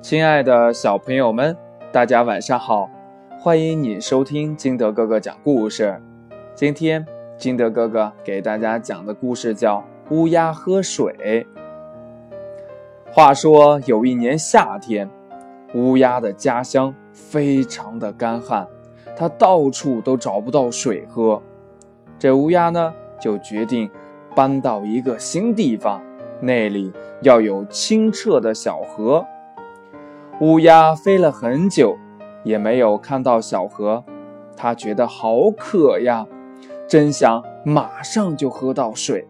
亲爱的小朋友们，大家晚上好！欢迎你收听金德哥哥讲故事。今天金德哥哥给大家讲的故事叫《乌鸦喝水》。话说有一年夏天，乌鸦的家乡非常的干旱，它到处都找不到水喝。这乌鸦呢，就决定搬到一个新地方，那里要有清澈的小河。乌鸦飞了很久，也没有看到小河，它觉得好渴呀，真想马上就喝到水。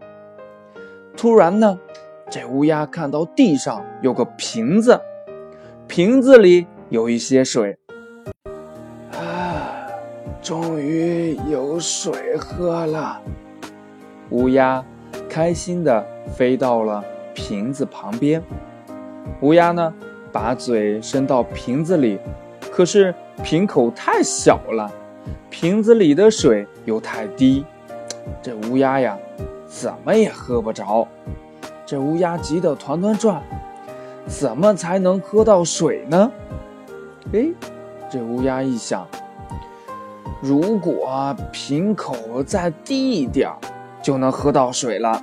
突然呢，这乌鸦看到地上有个瓶子，瓶子里有一些水。啊，终于有水喝了！乌鸦开心地飞到了瓶子旁边。乌鸦呢？把嘴伸到瓶子里，可是瓶口太小了，瓶子里的水又太低，这乌鸦呀，怎么也喝不着。这乌鸦急得团团转，怎么才能喝到水呢？哎，这乌鸦一想，如果瓶口再低一点，就能喝到水了。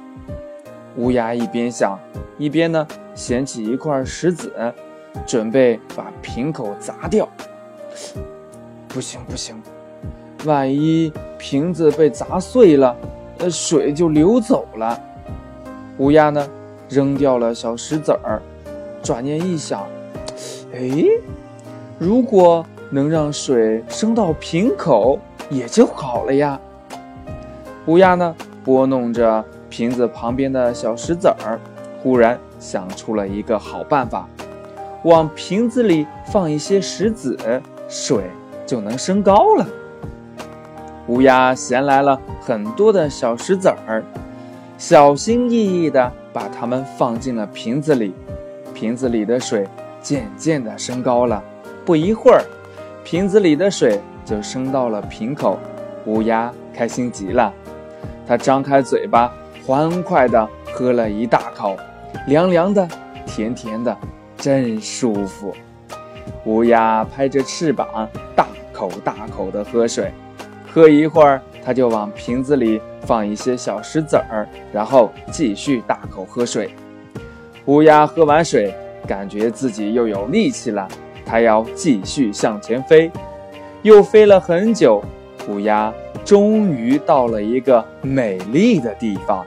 乌鸦一边想，一边呢捡起一块石子。准备把瓶口砸掉，不行不行，万一瓶子被砸碎了，呃，水就流走了。乌鸦呢，扔掉了小石子儿，转念一想，哎，如果能让水升到瓶口，也就好了呀。乌鸦呢，拨弄着瓶子旁边的小石子儿，忽然想出了一个好办法。往瓶子里放一些石子，水就能升高了。乌鸦衔来了很多的小石子儿，小心翼翼地把它们放进了瓶子里。瓶子里的水渐渐地升高了。不一会儿，瓶子里的水就升到了瓶口。乌鸦开心极了，它张开嘴巴，欢快地喝了一大口，凉凉的，甜甜的。真舒服，乌鸦拍着翅膀，大口大口地喝水。喝一会儿，它就往瓶子里放一些小石子儿，然后继续大口喝水。乌鸦喝完水，感觉自己又有力气了，它要继续向前飞。又飞了很久，乌鸦终于到了一个美丽的地方。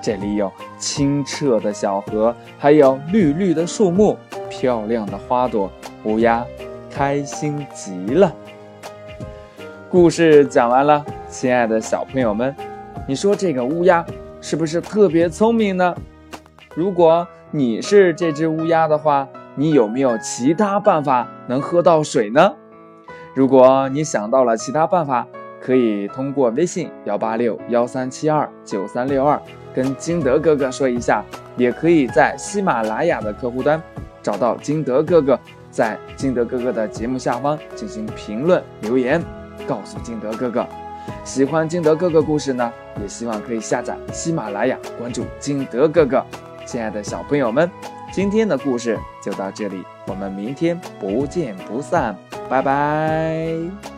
这里有清澈的小河，还有绿绿的树木。漂亮的花朵，乌鸦开心极了。故事讲完了，亲爱的小朋友们，你说这个乌鸦是不是特别聪明呢？如果你是这只乌鸦的话，你有没有其他办法能喝到水呢？如果你想到了其他办法，可以通过微信幺八六幺三七二九三六二跟金德哥哥说一下，也可以在喜马拉雅的客户端。找到金德哥哥，在金德哥哥的节目下方进行评论留言，告诉金德哥哥，喜欢金德哥哥故事呢，也希望可以下载喜马拉雅，关注金德哥哥。亲爱的小朋友们，今天的故事就到这里，我们明天不见不散，拜拜。